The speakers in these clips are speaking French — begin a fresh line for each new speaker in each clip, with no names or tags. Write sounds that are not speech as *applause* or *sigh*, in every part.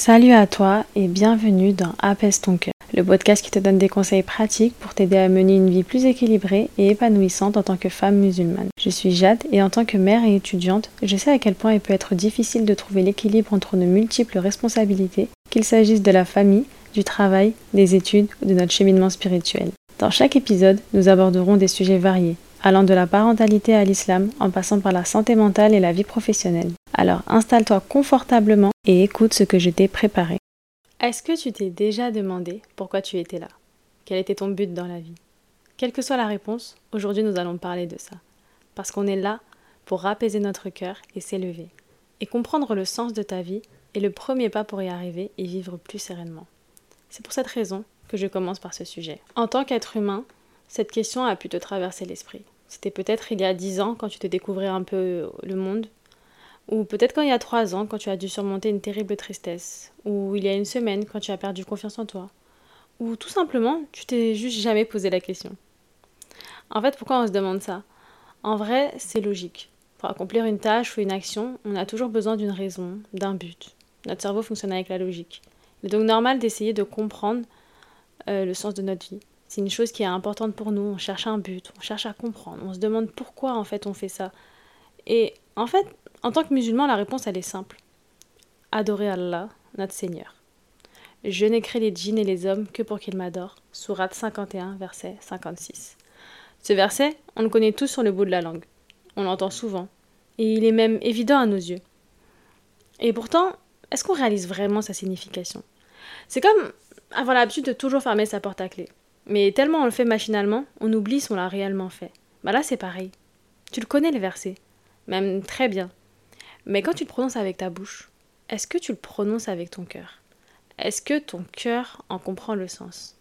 Salut à toi et bienvenue dans Apaise ton cœur, le podcast qui te donne des conseils pratiques pour t'aider à mener une vie plus équilibrée et épanouissante en tant que femme musulmane. Je suis Jade et en tant que mère et étudiante, je sais à quel point il peut être difficile de trouver l'équilibre entre nos multiples responsabilités, qu'il s'agisse de la famille, du travail, des études ou de notre cheminement spirituel. Dans chaque épisode, nous aborderons des sujets variés, allant de la parentalité à l'islam en passant par la santé mentale et la vie professionnelle. Alors installe-toi confortablement et écoute ce que je t'ai préparé. Est-ce que tu t'es déjà demandé pourquoi tu étais là? Quel était ton but dans la vie? Quelle que soit la réponse, aujourd'hui nous allons parler de ça. Parce qu'on est là pour apaiser notre cœur et s'élever. Et comprendre le sens de ta vie est le premier pas pour y arriver et vivre plus sereinement. C'est pour cette raison que je commence par ce sujet. En tant qu'être humain, cette question a pu te traverser l'esprit. C'était peut-être il y a dix ans quand tu te découvrais un peu le monde, ou peut-être quand il y a trois ans quand tu as dû surmonter une terrible tristesse, ou il y a une semaine quand tu as perdu confiance en toi, ou tout simplement tu t'es juste jamais posé la question. En fait, pourquoi on se demande ça? En vrai, c'est logique. Pour accomplir une tâche ou une action, on a toujours besoin d'une raison, d'un but. Notre cerveau fonctionne avec la logique. Il est donc normal d'essayer de comprendre euh, le sens de notre vie. C'est une chose qui est importante pour nous. On cherche un but, on cherche à comprendre. On se demande pourquoi en fait on fait ça. Et en fait, en tant que musulman, la réponse elle est simple. Adorer Allah, notre Seigneur. Je n'ai créé les djinns et les hommes que pour qu'ils m'adorent. Sourate 51, verset 56. Ce verset, on le connaît tous sur le bout de la langue. On l'entend souvent. Et il est même évident à nos yeux. Et pourtant, est-ce qu'on réalise vraiment sa signification? C'est comme avoir l'habitude de toujours fermer sa porte à clé. Mais tellement on le fait machinalement, on oublie si on l'a réellement fait. Bah là, c'est pareil. Tu le connais, le verset. Même très bien. Mais quand tu le prononces avec ta bouche, est-ce que tu le prononces avec ton cœur? Est-ce que ton cœur en comprend le sens?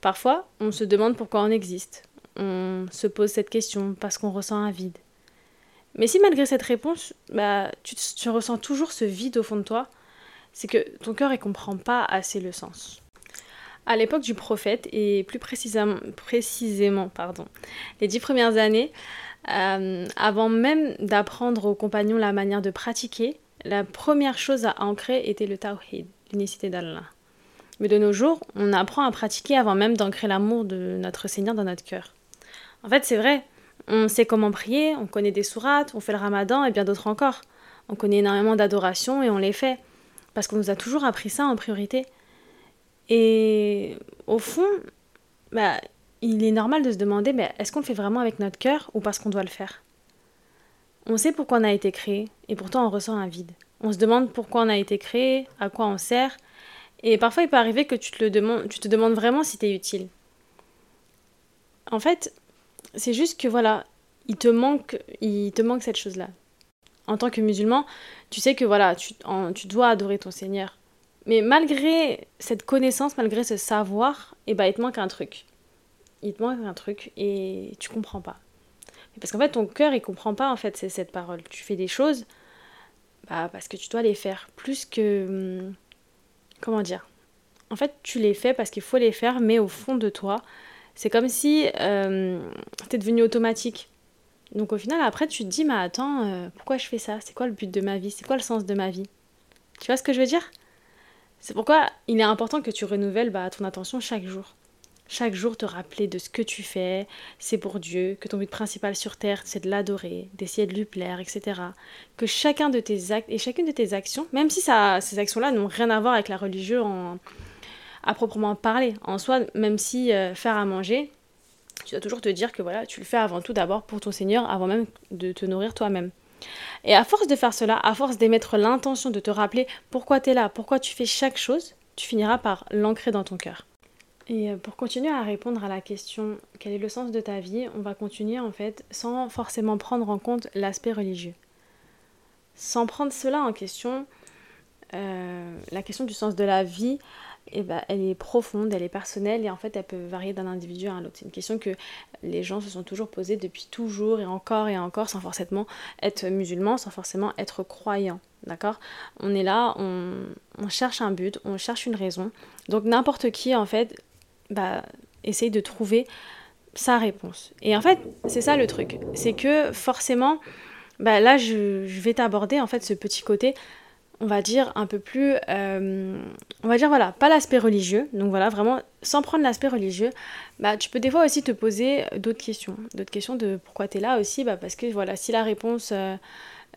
Parfois, on se demande pourquoi on existe. On se pose cette question parce qu'on ressent un vide. Mais si malgré cette réponse, bah, tu, tu ressens toujours ce vide au fond de toi, c'est que ton cœur ne comprend pas assez le sens. À l'époque du prophète, et plus précisément, les dix premières années, euh, avant même d'apprendre aux compagnons la manière de pratiquer, la première chose à ancrer était le tawhid, l'unicité d'Allah. Mais de nos jours, on apprend à pratiquer avant même d'ancrer l'amour de notre Seigneur dans notre cœur. En fait, c'est vrai, on sait comment prier, on connaît des sourates, on fait le ramadan et bien d'autres encore. On connaît énormément d'adorations et on les fait. Parce qu'on nous a toujours appris ça en priorité. Et au fond, bah, il est normal de se demander mais est-ce qu'on le fait vraiment avec notre cœur ou parce qu'on doit le faire? On sait pourquoi on a été créé et pourtant on ressent un vide. On se demande pourquoi on a été créé, à quoi on sert, et parfois il peut arriver que tu te, demandes, tu te demandes vraiment si tu es utile. En fait, c'est juste que voilà, il te manque, il te manque cette chose-là. En tant que musulman, tu sais que voilà, tu, tu dois adorer ton Seigneur. Mais malgré cette connaissance, malgré ce savoir, eh ben, il te manque un truc. Il te manque un truc et tu comprends pas. Parce qu'en fait, ton cœur, il comprend pas en fait cette parole. Tu fais des choses bah, parce que tu dois les faire. Plus que. Hum, comment dire? En fait, tu les fais parce qu'il faut les faire, mais au fond de toi, c'est comme si euh, c'était devenu automatique. Donc au final, après, tu te dis, mais attends, euh, pourquoi je fais ça? C'est quoi le but de ma vie? C'est quoi le sens de ma vie? Tu vois ce que je veux dire? C'est pourquoi il est important que tu renouvelles bah, ton attention chaque jour. Chaque jour te rappeler de ce que tu fais, c'est pour Dieu, que ton but principal sur terre c'est de l'adorer, d'essayer de lui plaire, etc. Que chacun de tes actes et chacune de tes actions, même si ça, ces actions-là n'ont rien à voir avec la religion à proprement parler, en soi, même si euh, faire à manger, tu dois toujours te dire que voilà, tu le fais avant tout d'abord pour ton Seigneur, avant même de te nourrir toi-même. Et à force de faire cela, à force d'émettre l'intention de te rappeler pourquoi tu es là, pourquoi tu fais chaque chose, tu finiras par l'ancrer dans ton cœur. Et euh, pour continuer à répondre à la question quel est le sens de ta vie, on va continuer en fait sans forcément prendre en compte l'aspect religieux. Sans prendre cela en question, euh, la question du sens de la vie, ben, elle est profonde, elle est personnelle et en fait elle peut varier d'un individu à un autre. C'est une question que les gens se sont toujours posées depuis toujours et encore et encore sans forcément être musulman, sans forcément être croyant. D'accord? On est là, on, cherche un but, on cherche une raison. Donc n'importe qui en fait bah, essaye de trouver sa réponse. Et en fait c'est ça le truc, c'est que forcément, bah, là je, je vais t'aborder en fait ce petit côté on va dire, un peu plus, euh, on va dire, voilà, pas l'aspect religieux, donc voilà, vraiment, sans prendre l'aspect religieux, bah, tu peux des fois aussi te poser d'autres questions, d'autres questions de pourquoi tu es là aussi, bah, parce que voilà, si la réponse euh,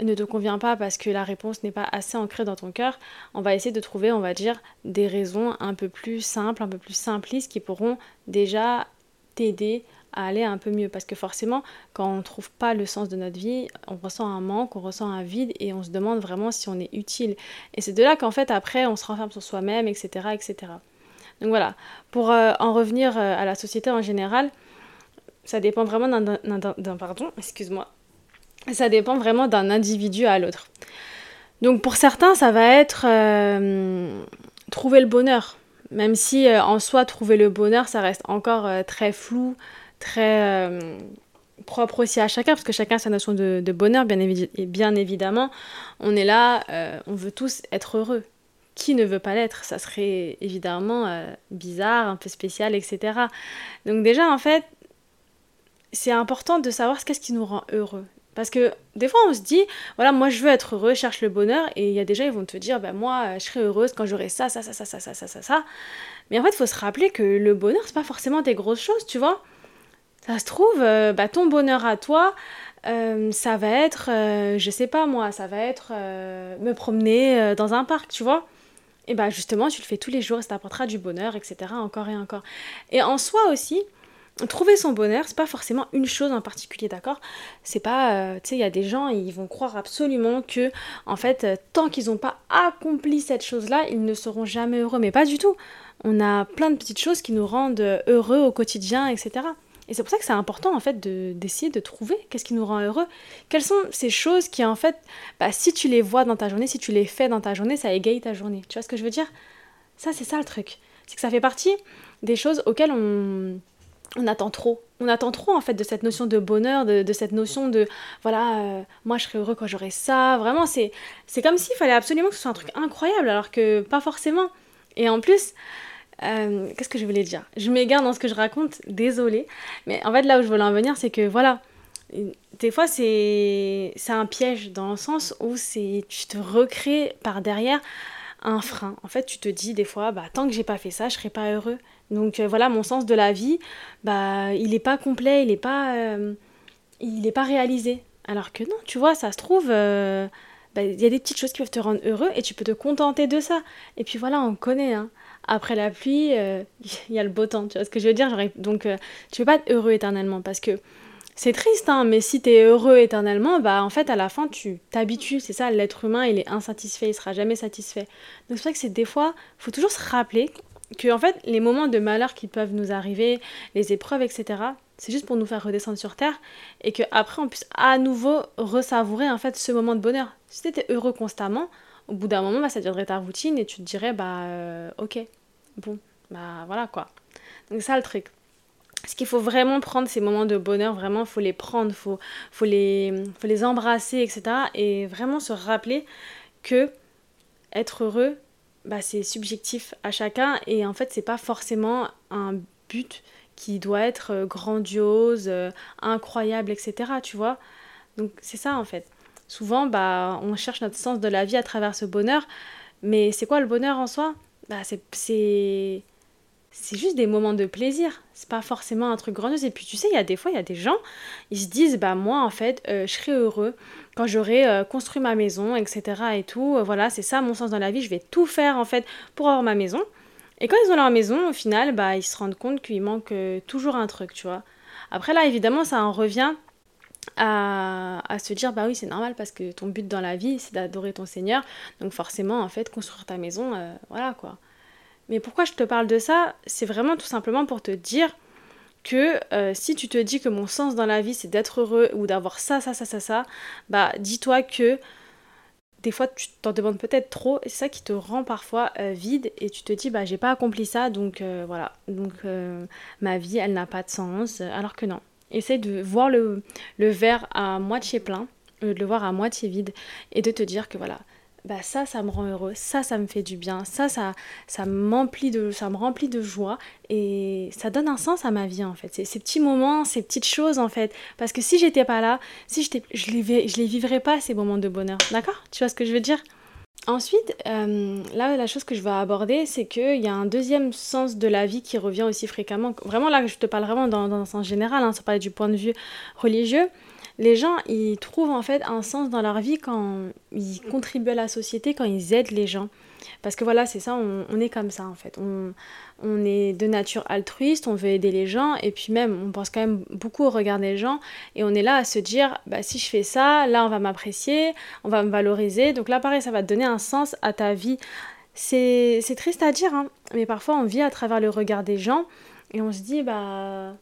ne te convient pas parce que la réponse n'est pas assez ancrée dans ton cœur, on va essayer de trouver, on va dire, des raisons un peu plus simples, un peu plus simplistes qui pourront déjà t'aider à aller un peu mieux. Parce que forcément, quand on ne trouve pas le sens de notre vie, on ressent un manque, on ressent un vide et on se demande vraiment si on est utile. Et c'est de là qu'en fait, après, on se renferme sur soi-même, etc., etc. Donc voilà, pour euh, en revenir euh, à la société en général, ça dépend vraiment d'un... Pardon, excuse-moi. Ça dépend vraiment d'un individu à l'autre. Donc pour certains, ça va être euh, trouver le bonheur. Même si en soi, trouver le bonheur, ça reste encore très flou, très euh, propre aussi à chacun, parce que chacun a sa notion de, bonheur, bien, bien, évidemment. On est là, euh, on veut tous être heureux. Qui ne veut pas l'être? Ça serait évidemment euh, bizarre, un peu spécial, etc. Donc déjà, en fait, c'est important de savoir ce qu'est-ce qui nous rend heureux. Parce que des fois, on se dit, voilà, moi je veux être heureux, cherche le bonheur, et il y a gens, ils vont te dire, ben moi, je serai heureuse quand j'aurai ça, ça, ça, ça, ça, ça, ça, ça, ça. Mais en fait, il faut se rappeler que le bonheur, c'est pas forcément des grosses choses, tu vois. Ça se trouve, euh, bah, ton bonheur à toi, euh, ça va être, euh, je sais pas moi, ça va être me promener dans un parc, tu vois. Et bah justement, tu le fais tous les jours et ça t'apportera du bonheur, etc. Encore et encore. Et en soi aussi, trouver son bonheur, c'est pas forcément une chose en particulier, d'accord? C'est pas, tu sais, il y a des gens, ils vont croire absolument que, en fait, tant qu'ils n'ont pas accompli cette chose-là, ils ne seront jamais heureux. Mais pas du tout. On a plein de petites choses qui nous rendent heureux au quotidien, etc. Et c'est pour ça que c'est important en fait d'essayer de, trouver qu'est-ce qui nous rend heureux. Quelles sont ces choses qui en fait, bah, si tu les vois dans ta journée, si tu les fais dans ta journée, ça égaye ta journée. Tu vois ce que je veux dire? Ça c'est ça le truc. C'est que ça fait partie des choses auxquelles on, on attend trop. On attend trop en fait de cette notion de bonheur, de, cette notion de voilà, euh, moi je serai heureux quand j'aurai ça. Vraiment, c'est comme s'il fallait absolument que ce soit un truc incroyable alors que pas forcément. Et en plus, euh, qu'est-ce que je voulais dire? Je m'égare dans ce que je raconte, désolée. Mais en fait, là où je voulais en venir, c'est que voilà, des fois, c'est un piège dans le sens où tu te recrées par derrière un frein. En fait, tu te dis des fois, bah, tant que j'ai pas fait ça, je serai pas heureux. Donc euh, voilà, mon sens de la vie, bah, il n'est pas complet, il n'est pas, euh, il est pas réalisé. Alors que non, tu vois, ça se trouve, il y a des petites choses qui peuvent te rendre heureux et tu peux te contenter de ça. Et puis voilà, on connaît. Hein après la pluie, euh, *laughs* il y a le beau temps. Tu vois ce que je veux dire? Donc, euh, tu peux pas être heureux éternellement parce que c'est triste, hein, mais si tu es heureux éternellement, bah en fait, à la fin, tu t'habitues. C'est ça, l'être humain, il est insatisfait, il sera jamais satisfait. Donc, c'est vrai que c'est des fois, faut toujours se rappeler que, en fait, les moments de malheur qui peuvent nous arriver, les épreuves, etc., c'est juste pour nous faire redescendre sur terre et qu'après, on puisse à nouveau ressavourer, en fait, ce moment de bonheur. Si tu étais heureux constamment, au bout d'un moment, bah, ça deviendrait ta routine et tu te dirais, bah, euh, ok, bon, bah voilà quoi. Donc, ça le truc. Ce qu'il faut vraiment prendre ces moments de bonheur, vraiment, faut les prendre, faut, faut, les, faut les embrasser, etc. Et vraiment se rappeler que être heureux, bah, c'est subjectif à chacun et en fait, c'est pas forcément un but qui doit être euh, grandiose, euh, incroyable, etc. Tu vois Donc, c'est ça en fait souvent, bah, on cherche notre sens de la vie à travers ce bonheur. Mais c'est quoi le bonheur en soi? Bah, c'est c'est juste des moments de plaisir. C'est pas forcément un truc grandiose. Et puis tu sais, il y a des fois, il y a des gens, ils se disent, bah moi en fait, euh, je serai heureux quand j'aurai construit ma maison, etc. Et tout. Voilà, c'est ça mon sens dans la vie. Je vais tout faire en fait pour avoir ma maison. Et quand ils ont leur maison, au final, bah ils se rendent compte qu'il manque toujours un truc, tu vois. Après là, évidemment, ça en revient à, se dire bah oui c'est normal parce que ton but dans la vie c'est d'adorer ton Seigneur. Donc forcément en fait construire ta maison euh, voilà quoi. Mais pourquoi je te parle de ça? C'est vraiment tout simplement pour te dire que euh, si tu te dis que mon sens dans la vie c'est d'être heureux ou d'avoir ça ça ça ça ça bah dis-toi que des fois tu t'en demandes peut-être trop et c'est ça qui te rend parfois euh, vide et tu te dis bah j'ai pas accompli ça donc voilà. Donc ma vie elle n'a pas de sens alors que non. Essaye de voir le verre à moitié plein, de le voir à moitié vide, et de te dire que voilà, bah ça, ça me rend heureux, ça, ça me fait du bien, ça, ça, ça m'emplit de, ça me remplit de joie, et ça donne un sens à ma vie en fait. Ces, petits moments, ces petites choses en fait, parce que si j'étais pas là, si je les, je les vivrais pas ces moments de bonheur, d'accord? Tu vois ce que je veux dire? Ensuite, euh, là, la chose que je vais aborder, c'est qu'il y a un deuxième sens de la vie qui revient aussi fréquemment. Vraiment, là, je te parle vraiment dans, un sens général, hein, sans parler du point de vue religieux. Les gens, ils trouvent en fait un sens dans leur vie quand ils contribuent à la société, quand ils aident les gens. Parce que voilà, c'est ça, on, est comme ça en fait. On, on, est de nature altruiste, on veut aider les gens, et puis même, on pense quand même beaucoup au regard des gens, et on est là à se dire, bah, si je fais ça, là on va m'apprécier, on va me valoriser. Donc là, pareil, ça va te donner un sens à ta vie. C'est triste à dire, hein, mais parfois on vit à travers le regard des gens, et on se dit, bah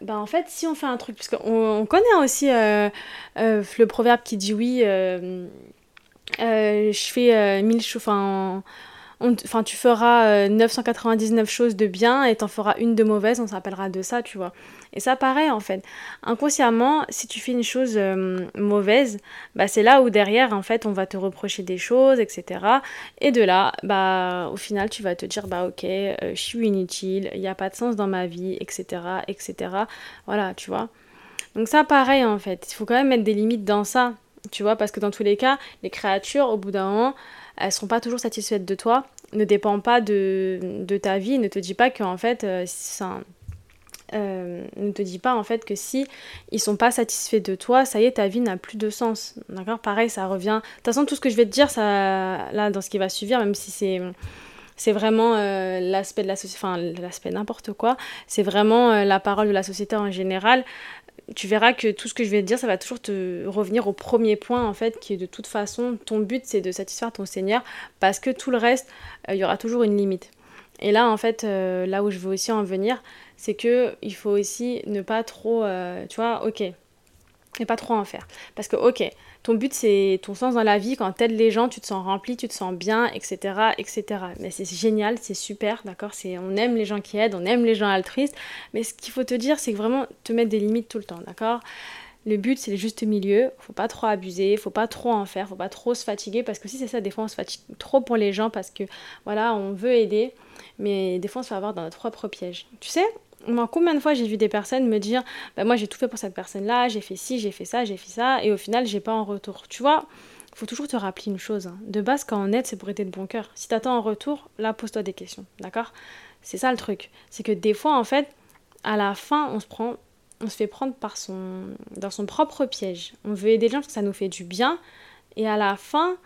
bah en fait, si on fait un truc, parce qu'on on connaît aussi euh, euh, le proverbe qui dit oui, euh, je fais mille choses, enfin, tu feras 999 euh, choses de bien et t'en feras une de mauvaise, on s'appellera de ça, tu vois. Et ça, pareil, en fait. Inconsciemment, si tu fais une chose euh, mauvaise, bah, c'est là où derrière, en fait, on va te reprocher des choses, etc. Et de là, bah, au final, tu vas te dire, bah, ok, euh, je suis inutile, il n'y a pas de sens dans ma vie, etc., etc. Voilà, tu vois. Donc ça, pareil, en fait. Il faut quand même mettre des limites dans ça, tu vois, parce que dans tous les cas, les créatures, au bout d'un moment, elles sont pas toujours satisfaites de toi, ne dépend pas de, de ta vie, ne te dis pas qu'en fait, euh, ça, euh, ne te dis pas en fait que si ils sont pas satisfaits de toi, ça y est, ta vie n'a plus de sens. D'accord? Pareil, ça revient. De toute façon, tout ce que je vais te dire, ça, là, dans ce qui va suivre, même si c'est c'est vraiment euh, l'aspect de la société, enfin l'aspect n'importe quoi, c'est vraiment la parole de la société en général tu verras que tout ce que je vais te dire, ça va toujours te revenir au premier point, en fait, qui est de toute façon, ton but, c'est de satisfaire ton Seigneur, parce que tout le reste, euh, il y aura toujours une limite. Et là, en fait, euh, là où je veux aussi en venir, c'est que il faut aussi ne pas trop, euh, tu vois, ok, et pas trop en faire. Parce que, ok, ton but c'est ton sens dans la vie, quand t'aides les gens, tu te sens rempli, tu te sens bien, etc. etc. Mais c'est génial, c'est super, d'accord? C'est, On aime les gens qui aident, on aime les gens altruistes, mais ce qu'il faut te dire, c'est que vraiment te mettre des limites tout le temps, d'accord? Le but c'est le juste milieu, faut pas trop abuser, faut pas trop en faire, faut pas trop se fatiguer parce que si c'est ça, des fois on se fatigue trop pour les gens parce que voilà, on veut aider, mais des fois on se fait avoir dans notre propre piège. Tu sais, combien de fois j'ai vu des personnes me dire bah, Moi, j'ai tout fait pour cette personne-là, j'ai fait ci, j'ai fait ça, j'ai fait ça, et au final, j'ai pas en retour. Tu vois, il faut toujours te rappeler une chose. Hein. De base, quand on aide, c'est pour aider de bon cœur. Si t'attends en retour, là, pose-toi des questions. D'accord? C'est ça le truc. C'est que des fois, en fait, à la fin, on se prend. On se fait prendre par son, dans son propre piège. On veut aider les gens parce que ça nous fait du bien. Et à la fin,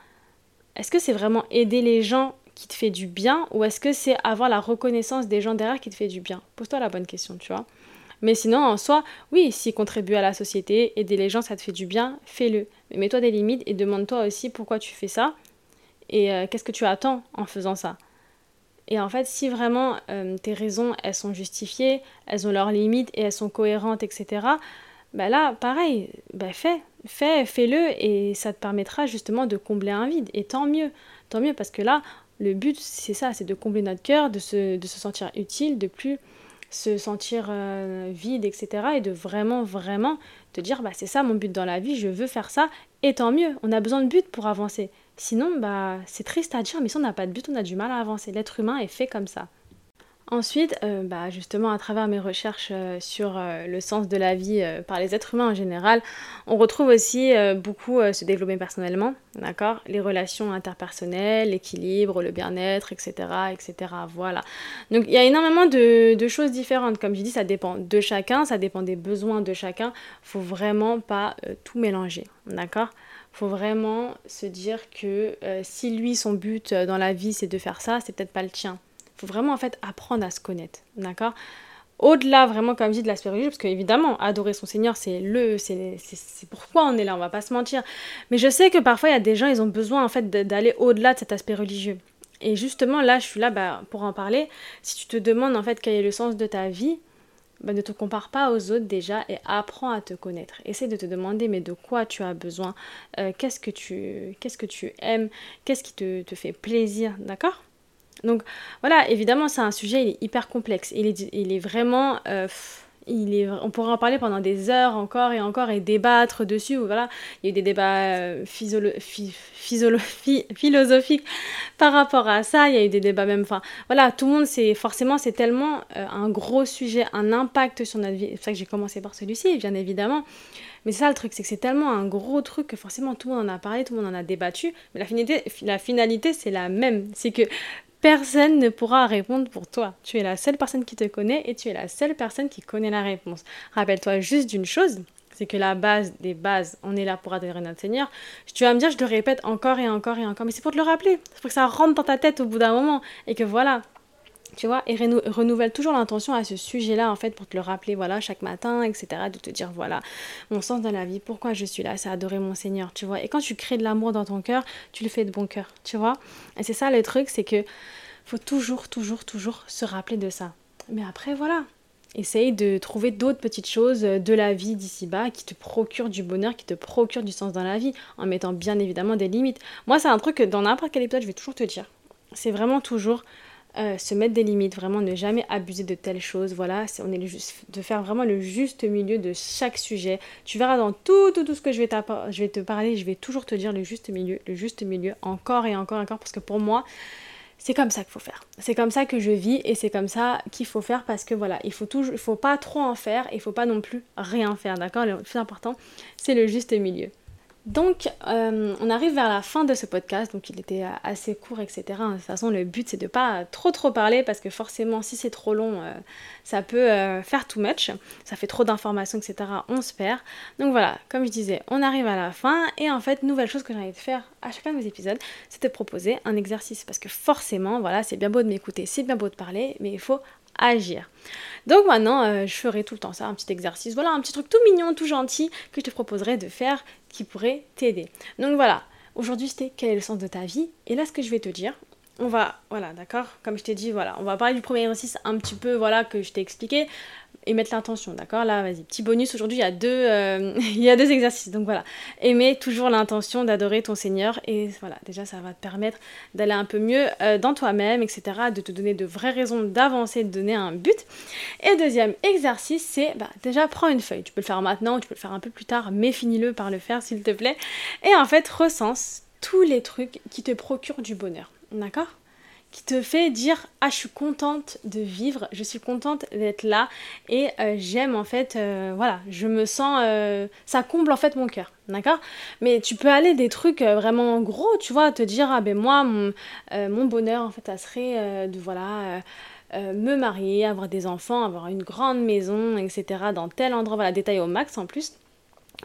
est-ce que c'est vraiment aider les gens qui te fait du bien ou est-ce que c'est avoir la reconnaissance des gens derrière qui te fait du bien? Pose-toi la bonne question, tu vois. Mais sinon, en soi, oui, si contribuer à la société, aider les gens, ça te fait du bien, fais-le. Mais mets-toi des limites et demande-toi aussi pourquoi tu fais ça et euh, qu'est-ce que tu attends en faisant ça. Et en fait, si vraiment euh, tes raisons, elles sont justifiées, elles ont leurs limites et elles sont cohérentes, etc., bah là, pareil, bah fais, fais, fais-le et ça te permettra justement de combler un vide. Et tant mieux, tant mieux parce que là, le but, c'est ça, c'est de combler notre cœur, de se, de se sentir utile, de plus se sentir euh, vide, etc. Et de vraiment, vraiment te dire, bah, c'est ça mon but dans la vie, je veux faire ça, et tant mieux, on a besoin de but pour avancer. Sinon, bah, c'est triste à dire, mais si on n'a pas de but, on a du mal à avancer. L'être humain est fait comme ça. Ensuite, euh, bah, justement, à travers mes recherches euh, sur euh, le sens de la vie par les êtres humains en général, on retrouve aussi beaucoup se développer personnellement, d'accord? Les relations interpersonnelles, l'équilibre, le bien-être, etc., etc., voilà. Donc, il y a énormément de, choses différentes. Comme je dis, ça dépend de chacun, ça dépend des besoins de chacun. Faut vraiment pas tout mélanger, d'accord? Faut vraiment se dire que si lui, son but dans la vie, c'est de faire ça, c'est peut-être pas le tien faut vraiment en fait apprendre à se connaître, d'accord? Au-delà vraiment comme je dis de l'aspect religieux parce qu'évidemment adorer son Seigneur c'est le c'est pourquoi on est là on va pas se mentir. Mais je sais que parfois il y a des gens ils ont besoin en fait d'aller au-delà de cet aspect religieux. Et justement là je suis là bah, pour en parler. Si tu te demandes en fait quel est le sens de ta vie bah, ne te compare pas aux autres déjà et apprends à te connaître. Essaie de te demander mais de quoi tu as besoin, euh, qu'est-ce que tu qu'est-ce que tu aimes, qu'est-ce qui te, te fait plaisir, d'accord? Donc voilà, évidemment, c'est un sujet il est hyper complexe. Il est, il est vraiment. Euh, il est, on pourrait en parler pendant des heures encore et encore et débattre dessus. Voilà, il y a eu des débats euh, philosophiques par rapport à ça. Il y a eu des débats même. Enfin, voilà, tout le monde, c'est forcément, c'est tellement euh, un gros sujet, un impact sur notre vie. C'est pour ça que j'ai commencé par celui-ci, bien évidemment. Mais ça le truc, c'est que c'est tellement un gros truc que forcément tout le monde en a parlé, tout le monde en a débattu. Mais la finalité, la finalité c'est la même. C'est que personne ne pourra répondre pour toi. Tu es la seule personne qui te connaît et tu es la seule personne qui connaît la réponse. Rappelle-toi juste d'une chose, c'est que la base des bases, on est là pour adorer notre Seigneur. Tu vas me dire, je le répète encore et encore et encore, mais c'est pour te le rappeler. C'est pour que ça rentre dans ta tête au bout d'un moment et que voilà, tu vois, et renouvelle toujours l'intention à ce sujet-là, en fait, pour te le rappeler, voilà, chaque matin, etc., de te dire, voilà, mon sens dans la vie, pourquoi je suis là, c'est adorer mon Seigneur, tu vois. Et quand tu crées de l'amour dans ton cœur, tu le fais de bon cœur, tu vois. Et c'est ça le truc, c'est que faut toujours, toujours, toujours se rappeler de ça. Mais après, voilà, essaye de trouver d'autres petites choses de la vie d'ici-bas qui te procurent du bonheur, qui te procurent du sens dans la vie, en mettant bien évidemment des limites. Moi, c'est un truc que dans n'importe quel épisode, je vais toujours te dire. C'est vraiment toujours euh, se mettre des limites, vraiment ne jamais abuser de telles choses. Voilà, on est de faire vraiment le juste milieu de chaque sujet. Tu verras dans tout, tout, tout ce que je vais, je vais te parler, je vais toujours te dire le juste milieu, le juste milieu, encore et encore et encore, parce que pour moi, c'est comme ça qu'il faut faire. C'est comme ça que je vis et c'est comme ça qu'il faut faire parce que voilà, il faut toujours, il faut pas trop en faire et il faut pas non plus rien faire, d'accord? Le plus important, c'est le juste milieu. Donc, euh, on arrive vers la fin de ce podcast, donc il était assez court, etc. De toute façon, le but, c'est de pas trop trop parler, parce que forcément, si c'est trop long, euh, ça peut euh, faire too much, ça fait trop d'informations, etc. On se perd. Donc voilà, comme je disais, on arrive à la fin, et en fait, nouvelle chose que j'ai envie de faire à chacun de mes épisodes, c'est de proposer un exercice, parce que forcément, voilà, c'est bien beau de m'écouter, c'est bien beau de parler, mais il faut agir. Donc maintenant, euh, je ferai tout le temps ça, un petit exercice, voilà, un petit truc tout mignon, tout gentil que je te proposerai de faire qui pourrait t'aider. Donc voilà, aujourd'hui c'était quel est le sens de ta vie? Et là, ce que je vais te dire, on va, voilà, d'accord? Comme je t'ai dit, voilà, on va parler du premier exercice un petit peu, voilà, que je t'ai expliqué et mettre l'intention, d'accord? Là, vas-y, petit bonus, aujourd'hui, il, y a deux, euh, *laughs* il y a deux exercices, donc voilà. Aimer toujours l'intention d'adorer ton Seigneur, et voilà, déjà, ça va te permettre d'aller un peu mieux euh, dans toi-même, etc., de te donner de vraies raisons d'avancer, de donner un but. Et deuxième exercice, c'est, bah, déjà, prends une feuille. Tu peux le faire maintenant, tu peux le faire un peu plus tard, mais finis-le par le faire, s'il te plaît. Et en fait, recense tous les trucs qui te procurent du bonheur, d'accord? Qui te fait dire ah je suis contente de vivre, je suis contente d'être là et euh, j'aime en fait euh, voilà, je me sens euh, ça comble en fait mon cœur, d'accord? Mais tu peux aller des trucs vraiment gros, tu vois, te dire ah ben moi mon, mon bonheur en fait ça serait de voilà me marier, avoir des enfants, avoir une grande maison, etc. dans tel endroit, voilà, détailler au max en plus.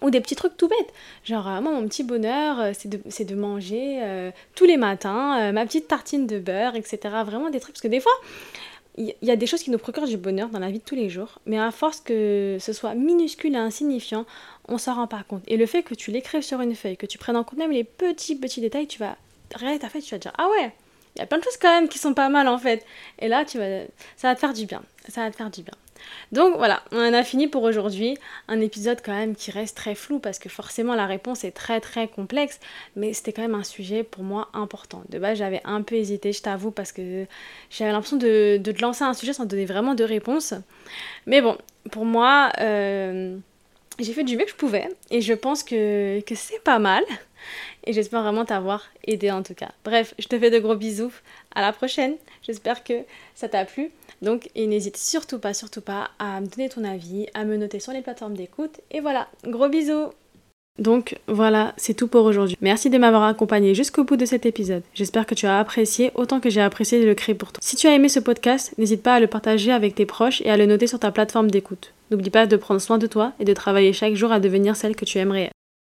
Ou des petits trucs tout bêtes. Genre, euh, moi, mon petit bonheur, euh, c'est de, manger euh, tous les matins ma petite tartine de beurre, etc. Vraiment des trucs. Parce que des fois, il y, a des choses qui nous procurent du bonheur dans la vie de tous les jours. Mais à force que ce soit minuscule et insignifiant, on s'en rend pas compte. Et le fait que tu l'écrives sur une feuille, que tu prennes en compte même les petits, petits détails, tu vas regarder ta feuille, tu vas te dire Ah ouais, il y a plein de choses quand même qui sont pas mal en fait. Et là, tu vas, ça va te faire du bien. Ça va te faire du bien. Donc voilà, on en a fini pour aujourd'hui. Un épisode quand même qui reste très flou parce que forcément la réponse est très très complexe, mais c'était quand même un sujet pour moi important. De base, j'avais un peu hésité, je t'avoue, parce que j'avais l'impression de, te lancer un sujet sans donner vraiment de réponse. Mais bon, pour moi, euh, j'ai fait du mieux que je pouvais et je pense que, que c'est pas mal. Et j'espère vraiment t'avoir aidé en tout cas. Bref, je te fais de gros bisous. À la prochaine. J'espère que ça t'a plu. Donc, n'hésite surtout pas, surtout pas à me donner ton avis, à me noter sur les plateformes d'écoute. Et voilà, gros bisous donc voilà, c'est tout pour aujourd'hui. Merci de m'avoir accompagné jusqu'au bout de cet épisode. J'espère que tu as apprécié autant que j'ai apprécié de le créer pour toi. Si tu as aimé ce podcast, n'hésite pas à le partager avec tes proches et à le noter sur ta plateforme d'écoute. N'oublie pas de prendre soin de toi et de travailler chaque jour à devenir celle que tu aimerais.